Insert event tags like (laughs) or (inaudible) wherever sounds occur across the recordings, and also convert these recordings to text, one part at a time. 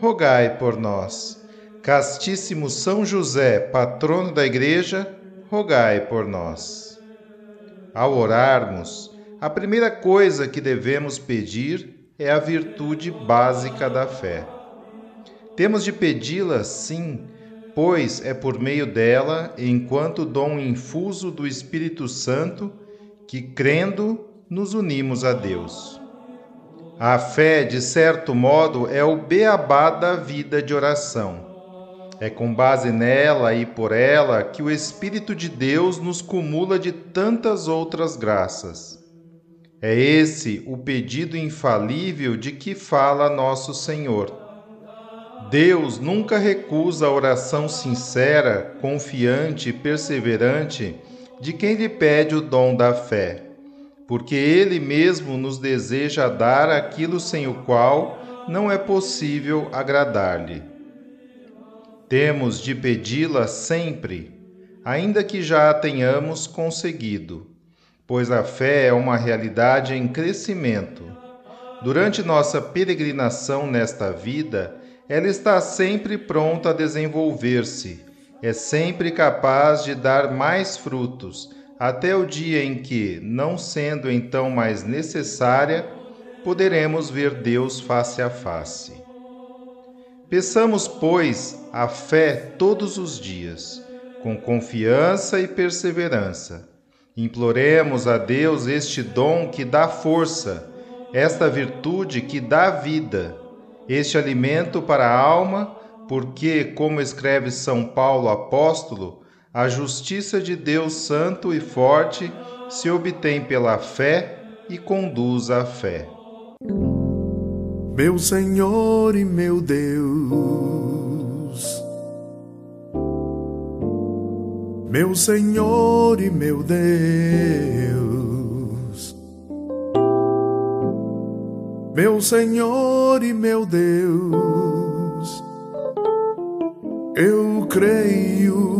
rogai por nós. Castíssimo São José, patrono da Igreja, rogai por nós. Ao orarmos, a primeira coisa que devemos pedir é a virtude básica da fé. Temos de pedi-la, sim, pois é por meio dela, enquanto dom infuso do Espírito Santo, que, crendo, nos unimos a Deus. A fé, de certo modo, é o beabá da vida de oração. É com base nela e por ela que o Espírito de Deus nos cumula de tantas outras graças. É esse o pedido infalível de que fala nosso Senhor. Deus nunca recusa a oração sincera, confiante e perseverante de quem lhe pede o dom da fé porque Ele mesmo nos deseja dar aquilo sem o qual não é possível agradar-lhe. Temos de pedi-la sempre, ainda que já a tenhamos conseguido, pois a fé é uma realidade em crescimento. Durante nossa peregrinação nesta vida, ela está sempre pronta a desenvolver-se, é sempre capaz de dar mais frutos até o dia em que, não sendo então mais necessária, poderemos ver Deus face a face. Peçamos, pois, a fé todos os dias, com confiança e perseverança. Imploremos a Deus este dom que dá força, esta virtude que dá vida, este alimento para a alma, porque, como escreve São Paulo apóstolo, a justiça de Deus Santo e forte se obtém pela fé e conduz à fé. Meu Senhor e meu Deus, meu Senhor e meu Deus, meu Senhor e meu Deus, eu creio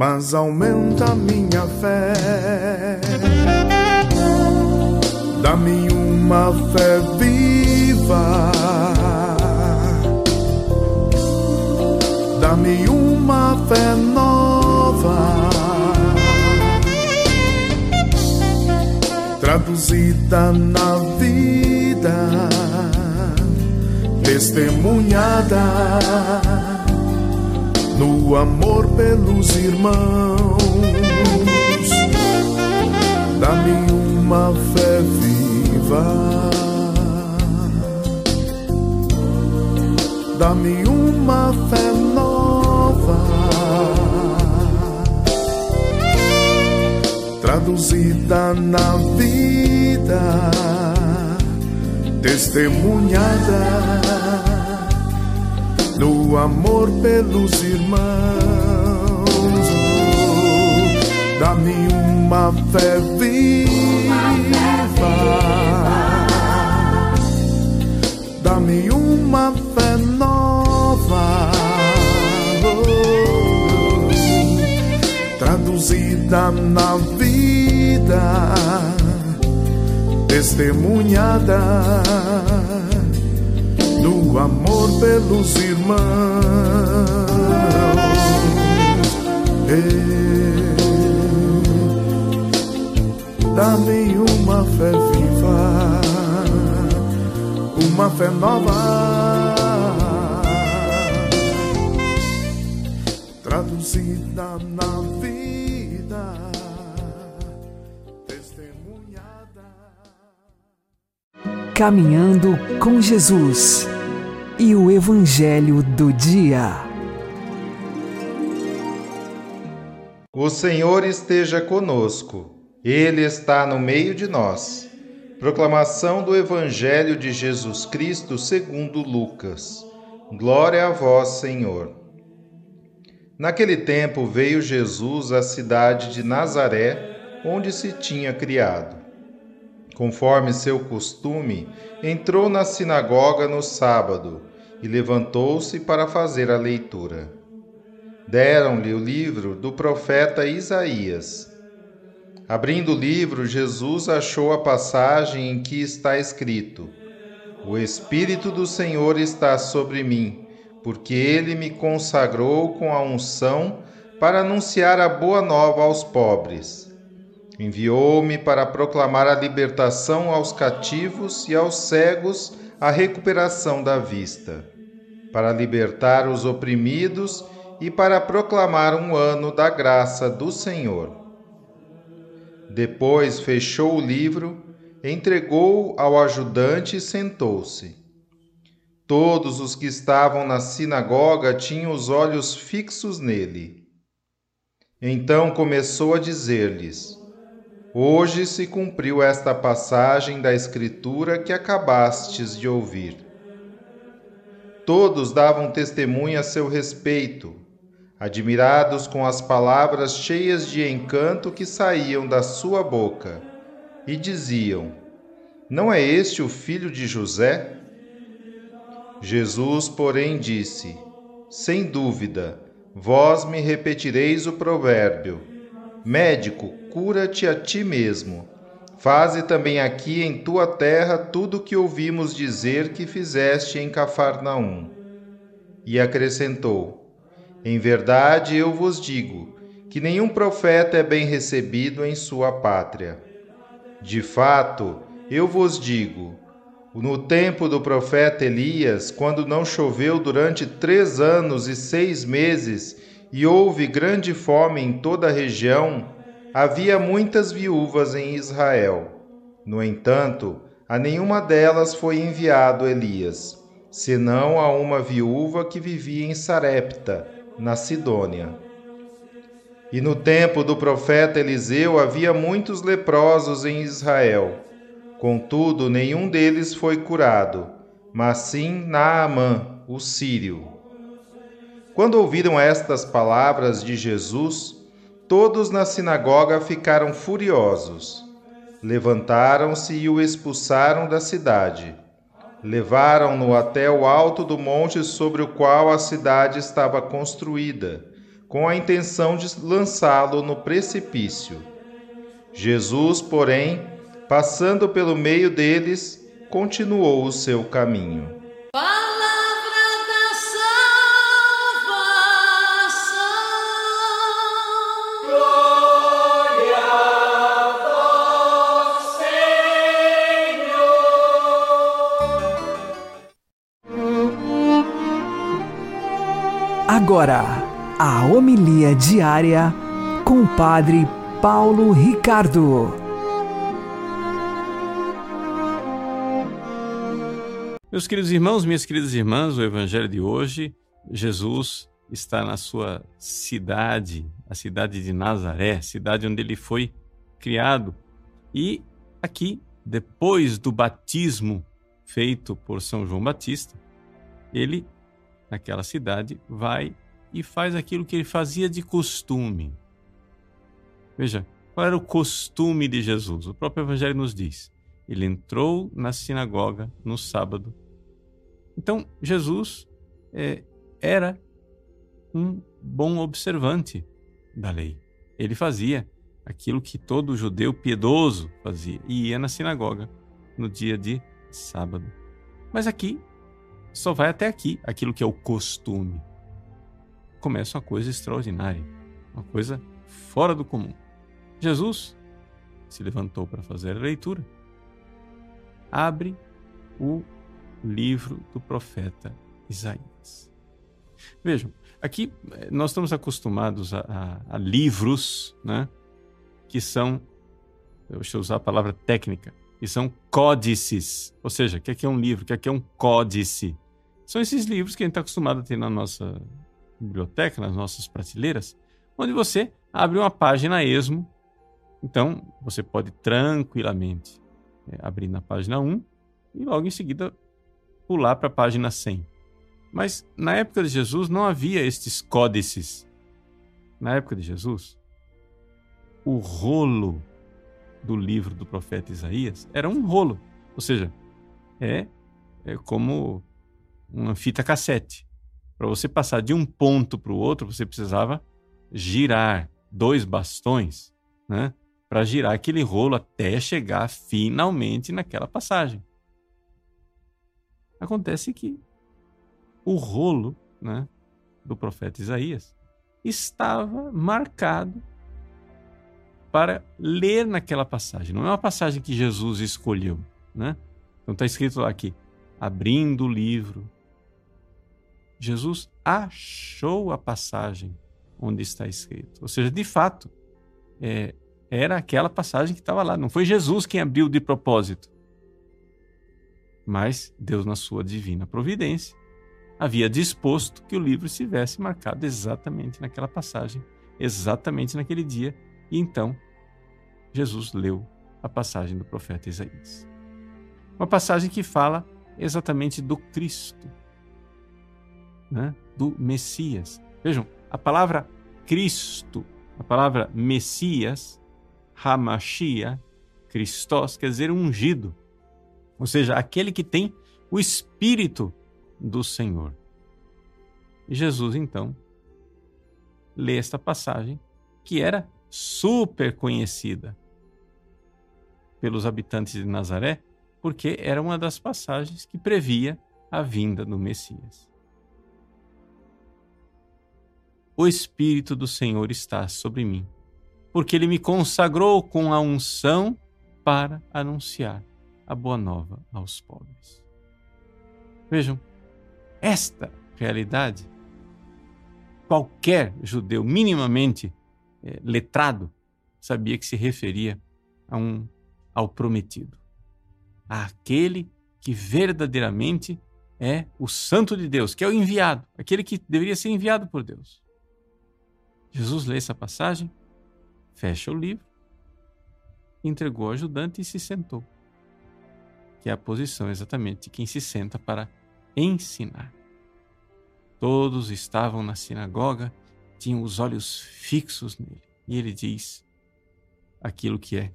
mas aumenta minha fé. Dá-me uma fé viva, dá-me uma fé nova, traduzida na vida, testemunhada no amor pelos irmãos. Dá-me uma fé viva. Dá-me uma fé nova. Traduzida na vida, testemunhada no amor pelos irmãos. Dá-me uma fé viva, dá-me uma fé nova. traduzida na vida, testemunhada no amor pelos irmãos. Dá-me uma fé viva, uma fé nova. Traduzida na vida, testemunhada. Caminhando com Jesus e o Evangelho do Dia. O Senhor esteja conosco, Ele está no meio de nós. Proclamação do Evangelho de Jesus Cristo segundo Lucas. Glória a vós, Senhor. Naquele tempo veio Jesus à cidade de Nazaré, onde se tinha criado. Conforme seu costume, entrou na sinagoga no sábado e levantou-se para fazer a leitura. Deram-lhe o livro do profeta Isaías. Abrindo o livro, Jesus achou a passagem em que está escrito: O Espírito do Senhor está sobre mim porque ele me consagrou com a unção para anunciar a boa nova aos pobres. Enviou-me para proclamar a libertação aos cativos e aos cegos a recuperação da vista, para libertar os oprimidos e para proclamar um ano da graça do Senhor. Depois fechou o livro, entregou ao ajudante e sentou-se. Todos os que estavam na sinagoga tinham os olhos fixos nele. Então começou a dizer-lhes: Hoje se cumpriu esta passagem da Escritura que acabastes de ouvir. Todos davam testemunho a seu respeito, admirados com as palavras cheias de encanto que saíam da sua boca, e diziam: Não é este o filho de José? Jesus, porém, disse: Sem dúvida, vós me repetireis o provérbio: Médico, cura-te a ti mesmo. Faze também aqui em tua terra tudo o que ouvimos dizer que fizeste em Cafarnaum. E acrescentou: Em verdade eu vos digo que nenhum profeta é bem recebido em sua pátria. De fato, eu vos digo, no tempo do profeta Elias, quando não choveu durante três anos e seis meses e houve grande fome em toda a região, havia muitas viúvas em Israel. No entanto, a nenhuma delas foi enviado Elias, senão a uma viúva que vivia em Sarepta, na Sidônia. E no tempo do profeta Eliseu havia muitos leprosos em Israel Contudo, nenhum deles foi curado, mas sim Naamã, o sírio. Quando ouviram estas palavras de Jesus, todos na sinagoga ficaram furiosos. Levantaram-se e o expulsaram da cidade. Levaram-no até o alto do monte sobre o qual a cidade estava construída, com a intenção de lançá-lo no precipício. Jesus, porém, passando pelo meio deles, continuou o seu caminho. Agora, a homilia diária com o Padre Paulo Ricardo. Meus queridos irmãos, minhas queridas irmãs, o evangelho de hoje, Jesus está na sua cidade, a cidade de Nazaré, cidade onde ele foi criado. E aqui, depois do batismo feito por São João Batista, ele, naquela cidade, vai e faz aquilo que ele fazia de costume. Veja, qual era o costume de Jesus? O próprio Evangelho nos diz. Ele entrou na sinagoga no sábado. Então, Jesus é, era um bom observante da lei. ele fazia aquilo que todo judeu piedoso fazia e ia na sinagoga no dia de sábado. Mas aqui só vai até aqui aquilo que é o costume. Começa uma coisa extraordinária, uma coisa fora do comum. Jesus se levantou para fazer a leitura. Abre o livro do profeta Isaías. Vejam, aqui eh, nós estamos acostumados a, a, a livros, né, que são, deixa eu usar a palavra técnica, que são códices. Ou seja, o que é, é um livro? O que é, é um códice? São esses livros que a gente está acostumado a ter na nossa biblioteca, nas nossas prateleiras, onde você abre uma página a esmo. Então, você pode tranquilamente é, abrir na página 1 e logo em seguida pular para a página 100. Mas na época de Jesus não havia estes códices. Na época de Jesus, o rolo do livro do profeta Isaías era um rolo, ou seja, é, é como uma fita cassete. Para você passar de um ponto para o outro, você precisava girar dois bastões, né, para girar aquele rolo até chegar finalmente naquela passagem. Acontece que o rolo né, do profeta Isaías estava marcado para ler naquela passagem. Não é uma passagem que Jesus escolheu. Né? Então está escrito lá aqui, abrindo o livro. Jesus achou a passagem onde está escrito. Ou seja, de fato, é, era aquela passagem que estava lá. Não foi Jesus quem abriu de propósito. Mas Deus, na sua divina providência, havia disposto que o livro estivesse marcado exatamente naquela passagem, exatamente naquele dia, e então Jesus leu a passagem do profeta Isaías. Uma passagem que fala exatamente do Cristo, né? do Messias. Vejam, a palavra Cristo, a palavra Messias, Hamashia, Christos, quer dizer ungido, ou seja, aquele que tem o Espírito do Senhor. E Jesus, então, lê esta passagem que era super conhecida pelos habitantes de Nazaré, porque era uma das passagens que previa a vinda do Messias. O Espírito do Senhor está sobre mim, porque ele me consagrou com a unção para anunciar a boa nova aos pobres. Vejam, esta realidade, qualquer judeu minimamente letrado sabia que se referia a um, ao prometido, àquele que verdadeiramente é o Santo de Deus, que é o enviado, aquele que deveria ser enviado por Deus. Jesus lê essa passagem, fecha o livro, entregou ao ajudante e se sentou, que é a posição exatamente de quem se senta para ensinar. Todos estavam na sinagoga, tinham os olhos fixos nele. E ele diz aquilo que é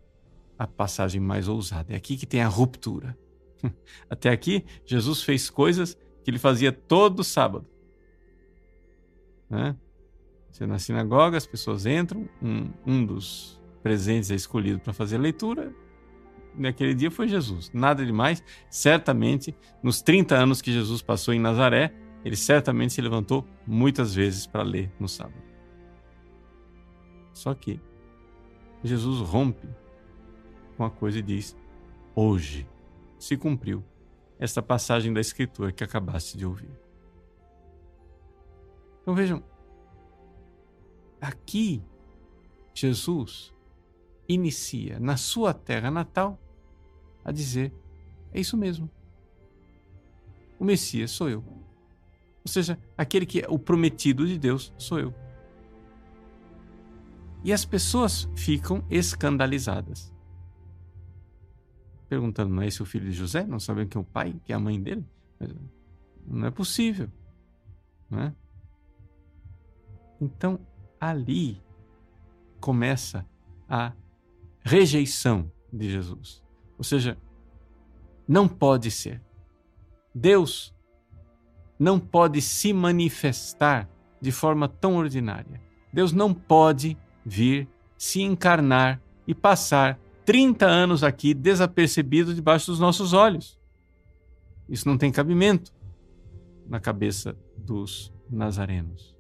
a passagem mais ousada. É aqui que tem a ruptura. (laughs) Até aqui, Jesus fez coisas que ele fazia todo sábado. Né? Você na sinagoga, as pessoas entram, um, um dos presentes é escolhido para fazer a leitura, naquele dia foi Jesus. Nada demais. Certamente, nos 30 anos que Jesus passou em Nazaré, ele certamente se levantou muitas vezes para ler no sábado. Só que Jesus rompe com a coisa e diz: Hoje se cumpriu esta passagem da Escritura que acabaste de ouvir. Então vejam, aqui Jesus inicia na sua terra natal a dizer: é isso mesmo. O Messias sou eu. Ou seja, aquele que é o prometido de Deus sou eu. E as pessoas ficam escandalizadas. Perguntando, não é esse o filho de José? Não sabem quem é o pai, que é a mãe dele? Não é possível. Não é? Então, ali começa a rejeição de Jesus. Ou seja, não pode ser. Deus não pode se manifestar de forma tão ordinária. Deus não pode vir se encarnar e passar 30 anos aqui desapercebido debaixo dos nossos olhos. Isso não tem cabimento na cabeça dos nazarenos.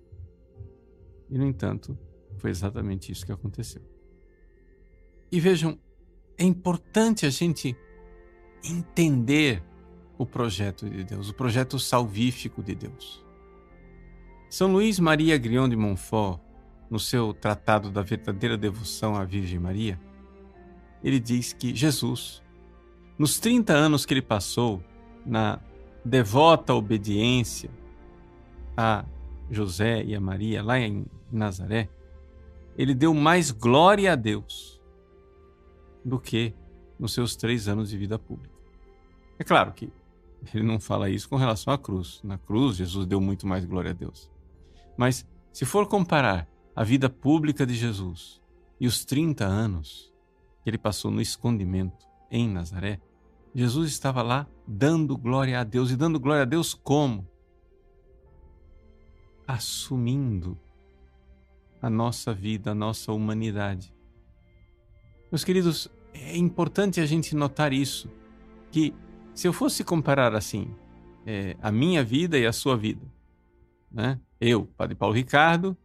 E, no entanto, foi exatamente isso que aconteceu. E vejam, é importante a gente entender o projeto de Deus, o projeto salvífico de Deus. São Luís Maria Grion de Montfort, no seu Tratado da Verdadeira Devoção à Virgem Maria, ele diz que Jesus, nos 30 anos que ele passou na devota obediência a José e a Maria lá em Nazaré, ele deu mais glória a Deus do que nos seus três anos de vida pública. É claro que ele não fala isso com relação à cruz. Na cruz, Jesus deu muito mais glória a Deus. Mas, se for comparar a vida pública de Jesus e os 30 anos que ele passou no escondimento em Nazaré, Jesus estava lá dando glória a Deus. E dando glória a Deus como? Assumindo a nossa vida, a nossa humanidade. Meus queridos, é importante a gente notar isso, que se eu fosse comparar assim, é, a minha vida e a sua vida, né? Eu, Padre Paulo Ricardo,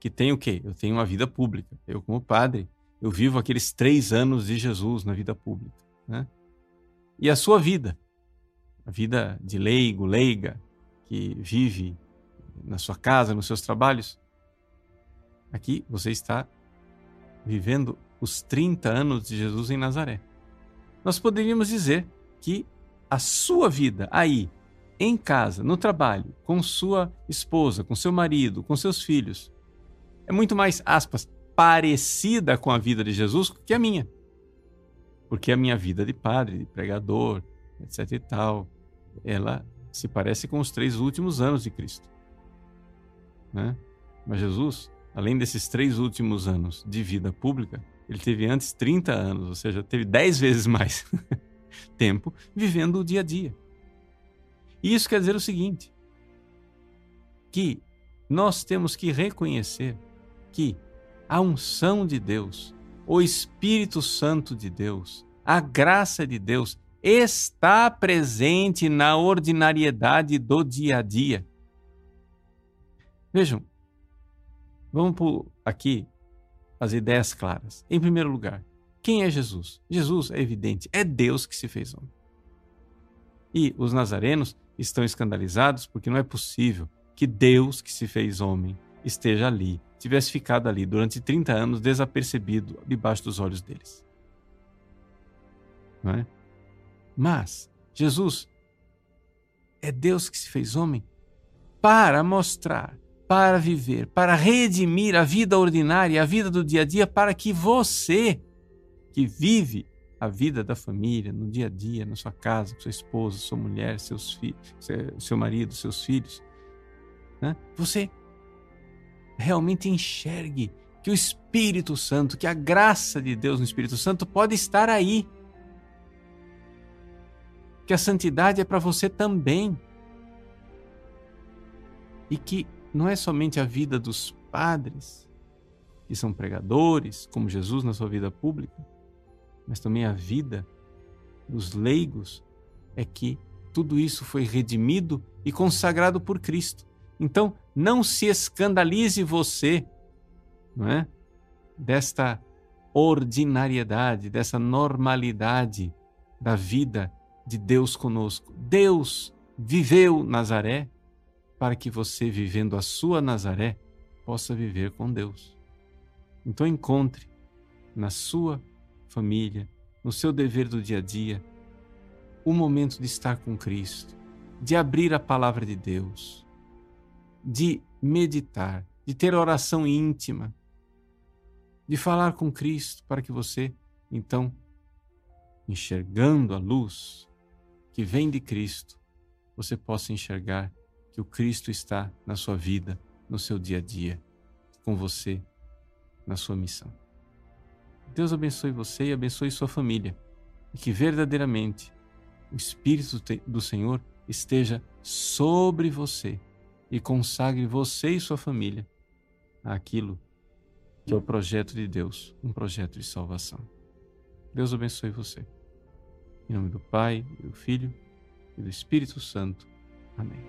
que tenho o quê? Eu tenho uma vida pública. Eu, como padre, eu vivo aqueles três anos de Jesus na vida pública, né? E a sua vida, a vida de leigo, leiga, que vive na sua casa, nos seus trabalhos, aqui você está vivendo os 30 anos de Jesus em Nazaré. Nós poderíamos dizer que a sua vida aí, em casa, no trabalho, com sua esposa, com seu marido, com seus filhos, é muito mais, aspas, parecida com a vida de Jesus que a minha. Porque a minha vida de padre, de pregador, etc e tal, ela se parece com os três últimos anos de Cristo. Né? Mas Jesus, além desses três últimos anos de vida pública, ele teve antes 30 anos, ou seja, teve 10 vezes mais (laughs) tempo vivendo o dia a dia. E isso quer dizer o seguinte: que nós temos que reconhecer que a unção de Deus, o Espírito Santo de Deus, a graça de Deus está presente na ordinariedade do dia a dia. Vejam, vamos por aqui as ideias claras. Em primeiro lugar, quem é Jesus? Jesus é evidente, é Deus que se fez homem. E os nazarenos estão escandalizados porque não é possível que Deus que se fez homem esteja ali, tivesse ficado ali durante 30 anos desapercebido debaixo dos olhos deles. Não é? Mas Jesus é Deus que se fez homem para mostrar para viver, para redimir a vida ordinária, a vida do dia a dia, para que você, que vive a vida da família no dia a dia, na sua casa, com sua esposa, sua mulher, seus filhos, seu marido, seus filhos, né? você realmente enxergue que o Espírito Santo, que a graça de Deus no Espírito Santo pode estar aí. Que a santidade é para você também. E que não é somente a vida dos padres, que são pregadores, como Jesus na sua vida pública, mas também a vida dos leigos, é que tudo isso foi redimido e consagrado por Cristo. Então, não se escandalize você, não é? Desta ordinariedade, dessa normalidade da vida de Deus conosco. Deus viveu Nazaré, para que você, vivendo a sua Nazaré, possa viver com Deus. Então encontre na sua família, no seu dever do dia a dia, o momento de estar com Cristo, de abrir a palavra de Deus, de meditar, de ter oração íntima, de falar com Cristo para que você, então, enxergando a luz que vem de Cristo, você possa enxergar que o Cristo está na sua vida, no seu dia a dia, com você, na sua missão. Deus abençoe você e abençoe sua família, e que verdadeiramente o Espírito do Senhor esteja sobre você e consagre você e sua família àquilo que é o projeto de Deus, um projeto de salvação. Deus abençoe você. Em nome do Pai, do Filho e do Espírito Santo. Amém.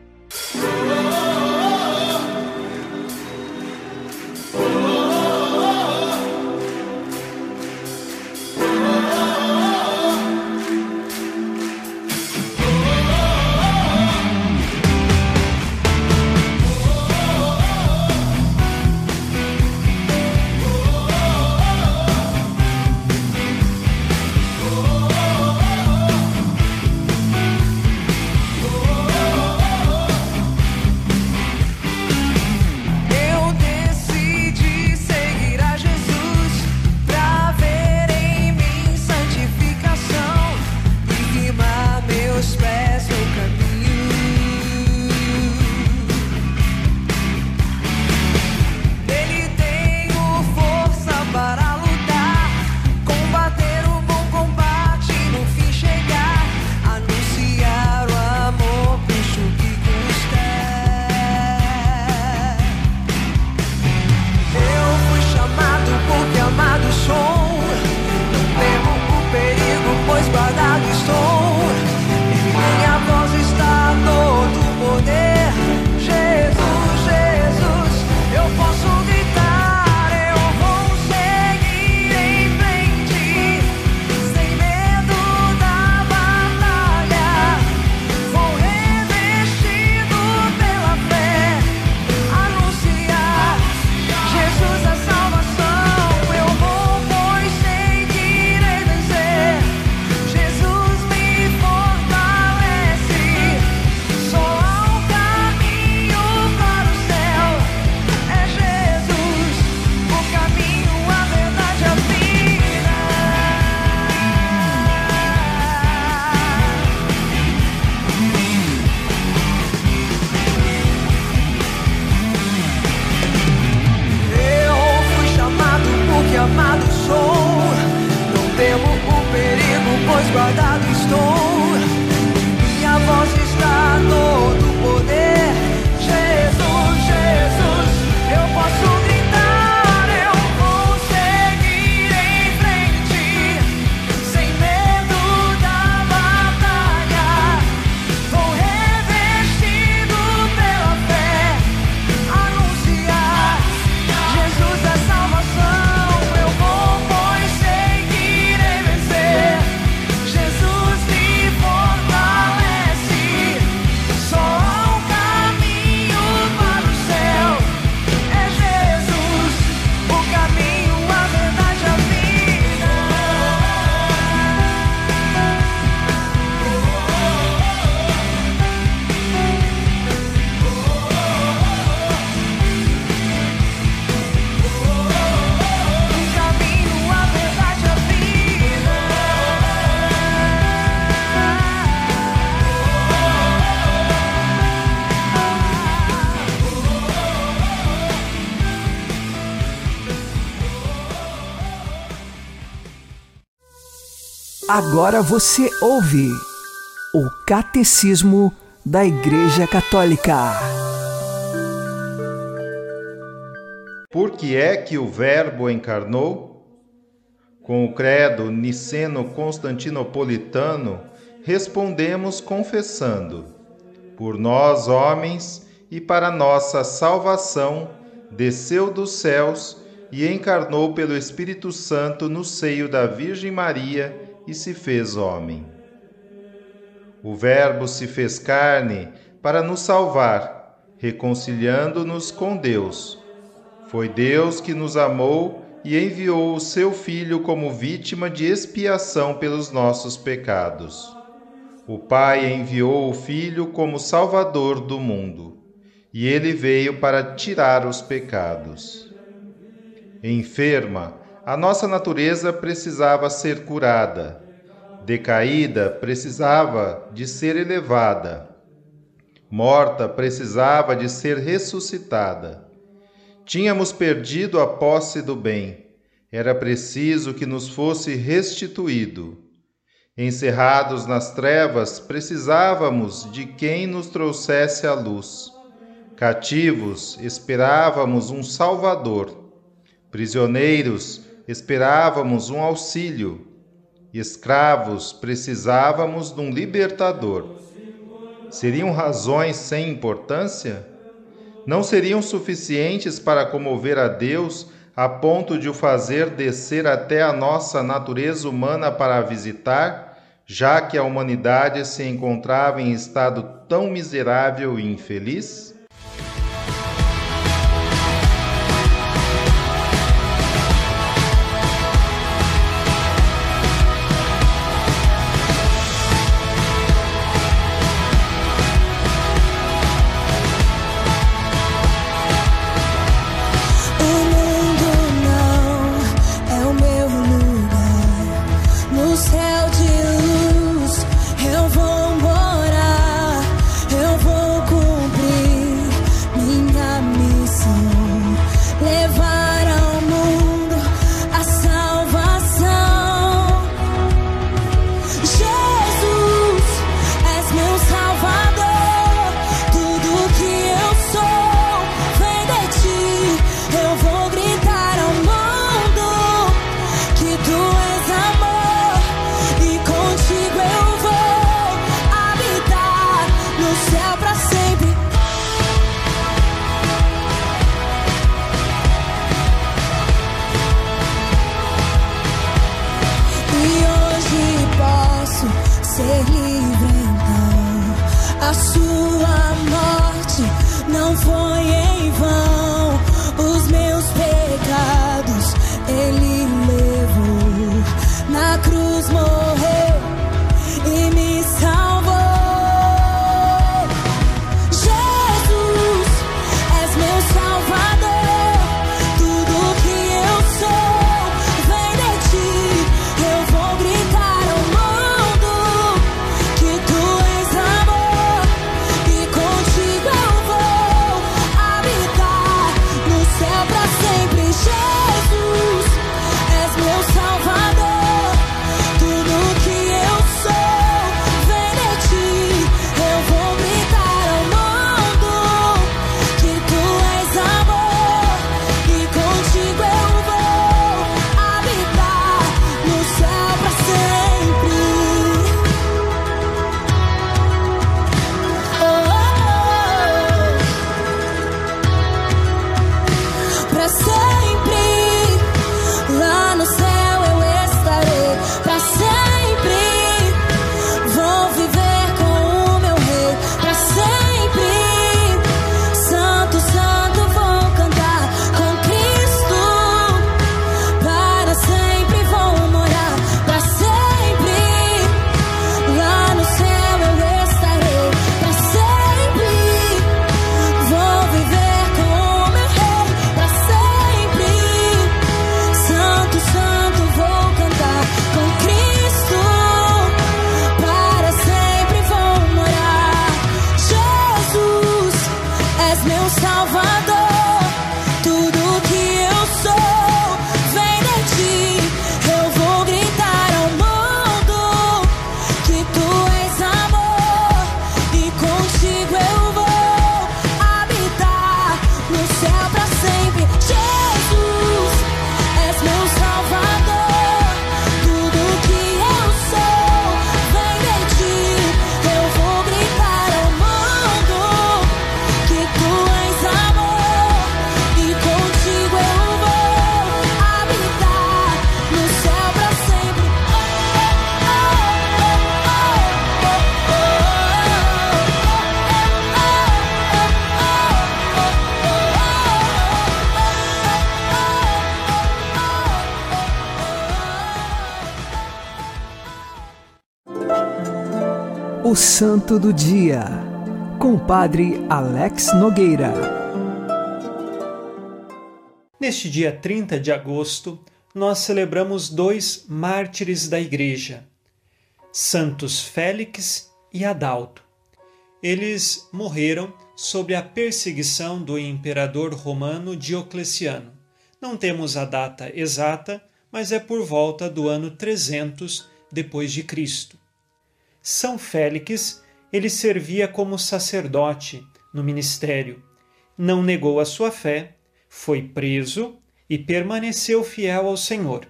Agora você ouve o Catecismo da Igreja Católica. Por que é que o Verbo encarnou? Com o credo niceno-constantinopolitano, respondemos confessando: Por nós, homens, e para nossa salvação, desceu dos céus e encarnou pelo Espírito Santo no seio da Virgem Maria e se fez homem. O Verbo se fez carne para nos salvar, reconciliando-nos com Deus. Foi Deus que nos amou e enviou o seu Filho como vítima de expiação pelos nossos pecados. O Pai enviou o Filho como Salvador do mundo, e ele veio para tirar os pecados. Enferma, a nossa natureza precisava ser curada, decaída precisava de ser elevada, morta precisava de ser ressuscitada. Tínhamos perdido a posse do bem, era preciso que nos fosse restituído. Encerrados nas trevas, precisávamos de quem nos trouxesse a luz. Cativos, esperávamos um Salvador. Prisioneiros, esperávamos um auxílio, escravos precisávamos de um libertador. Seriam razões sem importância? Não seriam suficientes para comover a Deus a ponto de o fazer descer até a nossa natureza humana para visitar, já que a humanidade se encontrava em estado tão miserável e infeliz? Santo do Dia, com Padre Alex Nogueira. Neste dia 30 de agosto, nós celebramos dois mártires da Igreja, Santos Félix e Adalto. Eles morreram sob a perseguição do imperador romano Diocleciano. Não temos a data exata, mas é por volta do ano 300 depois de Cristo. São Félix ele servia como sacerdote no ministério. Não negou a sua fé, foi preso e permaneceu fiel ao Senhor.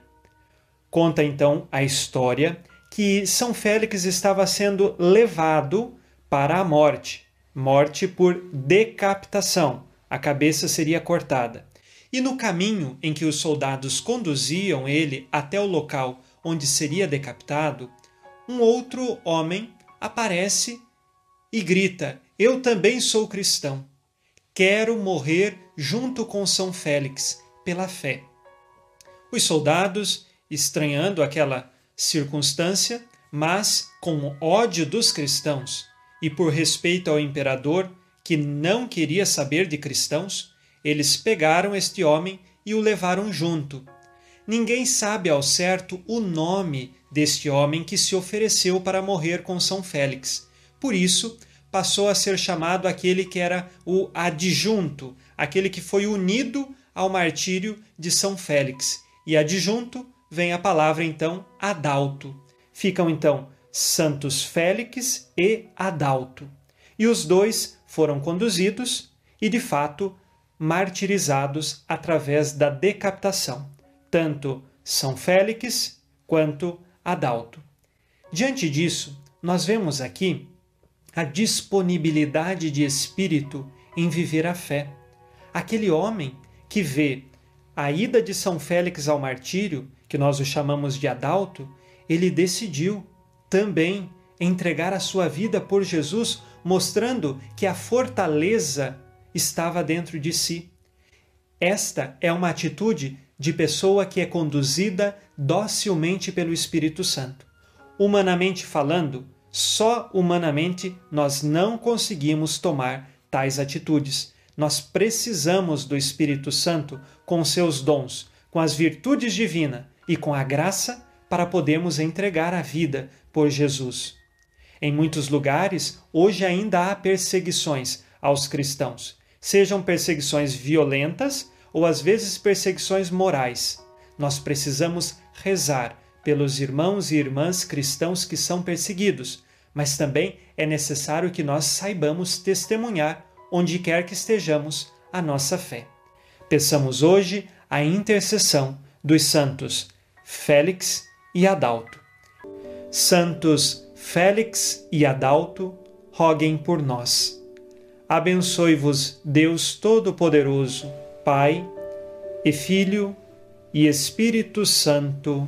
Conta então a história que São Félix estava sendo levado para a morte, morte por decapitação, a cabeça seria cortada. E no caminho em que os soldados conduziam ele até o local onde seria decapitado, um outro homem aparece e grita: Eu também sou cristão. Quero morrer junto com São Félix pela fé. Os soldados, estranhando aquela circunstância, mas com ódio dos cristãos e por respeito ao imperador, que não queria saber de cristãos, eles pegaram este homem e o levaram junto. Ninguém sabe ao certo o nome deste homem que se ofereceu para morrer com São Félix. Por isso, passou a ser chamado aquele que era o adjunto, aquele que foi unido ao martírio de São Félix. E adjunto vem a palavra então adalto. Ficam então Santos Félix e Adalto. E os dois foram conduzidos e, de fato, martirizados através da decapitação, tanto São Félix quanto Adalto. Diante disso, nós vemos aqui a disponibilidade de espírito em viver a fé. Aquele homem que vê a ida de São Félix ao martírio, que nós o chamamos de Adalto, ele decidiu também entregar a sua vida por Jesus, mostrando que a fortaleza estava dentro de si. Esta é uma atitude de pessoa que é conduzida docilmente pelo Espírito Santo. Humanamente falando, só humanamente nós não conseguimos tomar tais atitudes. Nós precisamos do Espírito Santo com seus dons, com as virtudes divinas e com a graça para podermos entregar a vida por Jesus. Em muitos lugares, hoje ainda há perseguições aos cristãos, sejam perseguições violentas ou às vezes perseguições morais. Nós precisamos rezar pelos irmãos e irmãs cristãos que são perseguidos, mas também é necessário que nós saibamos testemunhar, onde quer que estejamos, a nossa fé. Peçamos hoje a intercessão dos santos Félix e Adalto. Santos Félix e Adalto, roguem por nós. Abençoe-vos Deus Todo-Poderoso, Pai e Filho e Espírito Santo.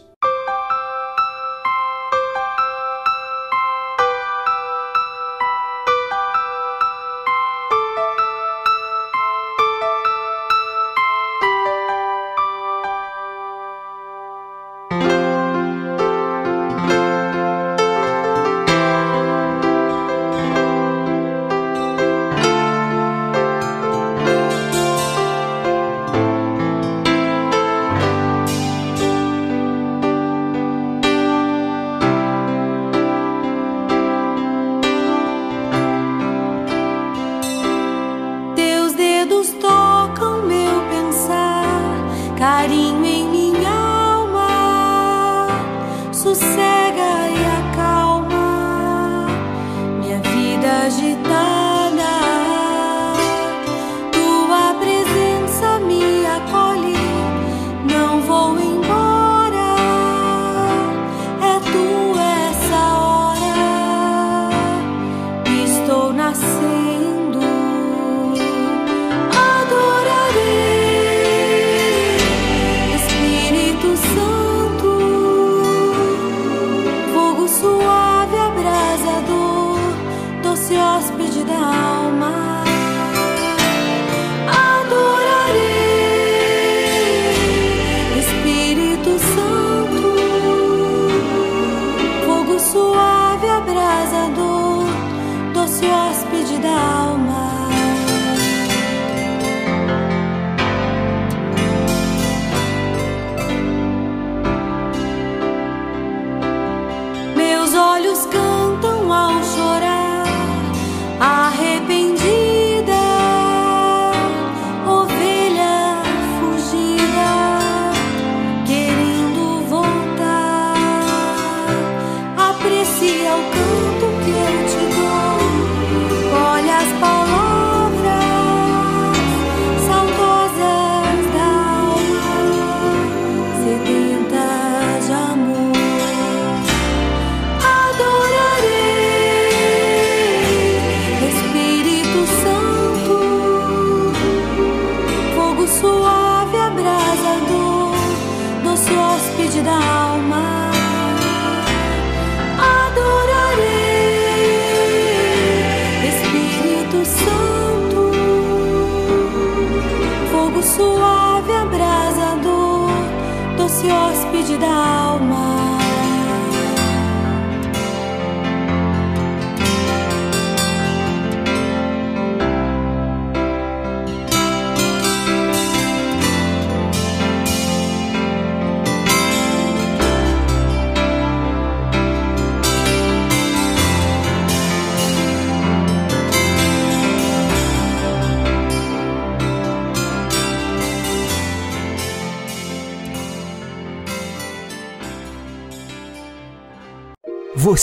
agitar.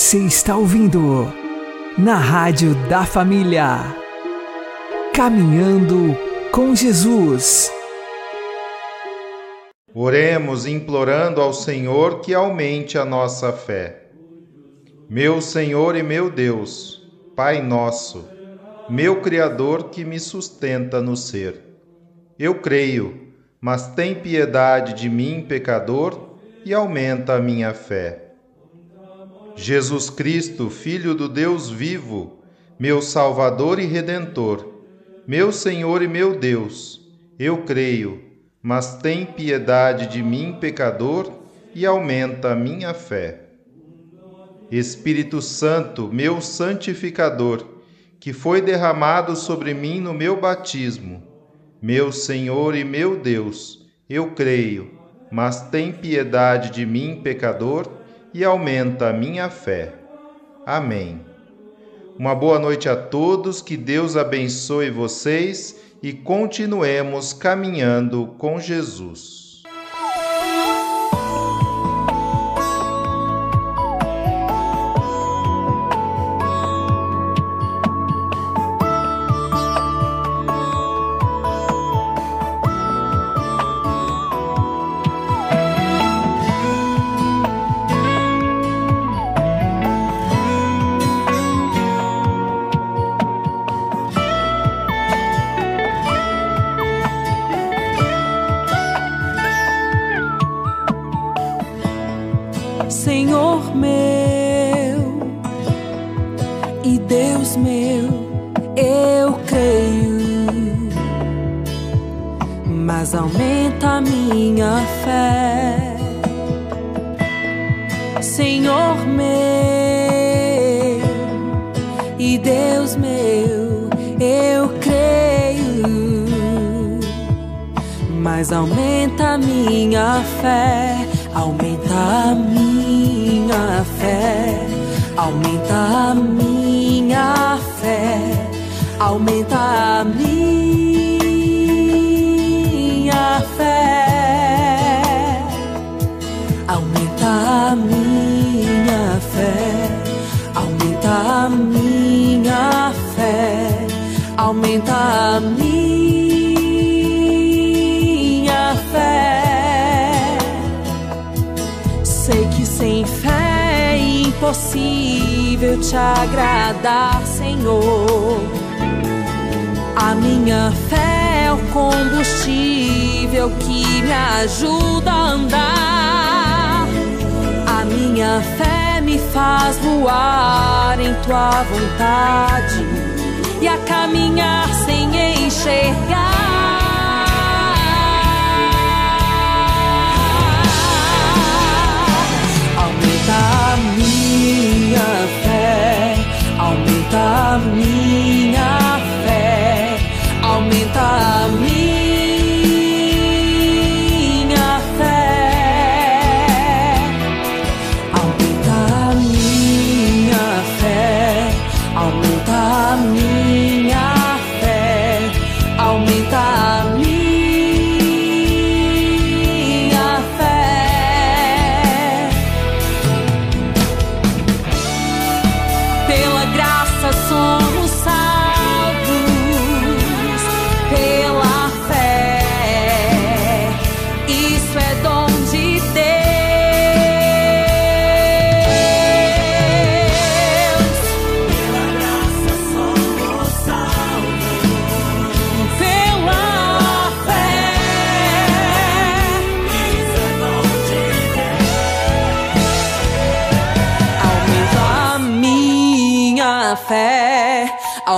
Você está ouvindo na Rádio da Família. Caminhando com Jesus. Oremos implorando ao Senhor que aumente a nossa fé. Meu Senhor e meu Deus, Pai nosso, meu Criador que me sustenta no ser. Eu creio, mas tem piedade de mim, pecador, e aumenta a minha fé. Jesus Cristo, Filho do Deus vivo, meu Salvador e Redentor, meu Senhor e meu Deus, eu creio, mas tem piedade de mim, pecador, e aumenta a minha fé. Espírito Santo, meu santificador, que foi derramado sobre mim no meu batismo, meu Senhor e meu Deus, eu creio, mas tem piedade de mim, pecador, e aumenta a minha fé. Amém. Uma boa noite a todos, que Deus abençoe vocês e continuemos caminhando com Jesus. Fé é impossível te agradar, Senhor. A minha fé é o combustível que me ajuda a andar. A minha fé me faz voar em tua vontade e a caminhar sem enxergar. Aumenta a minha fé, aumenta a minha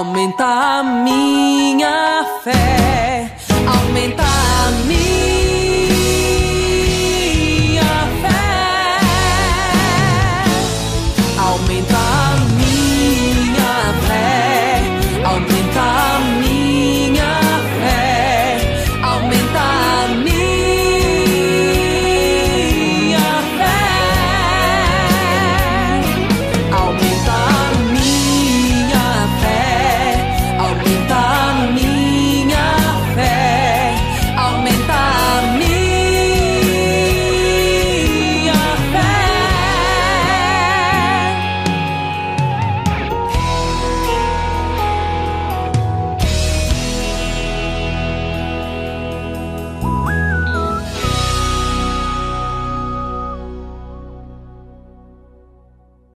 aumenta a fé.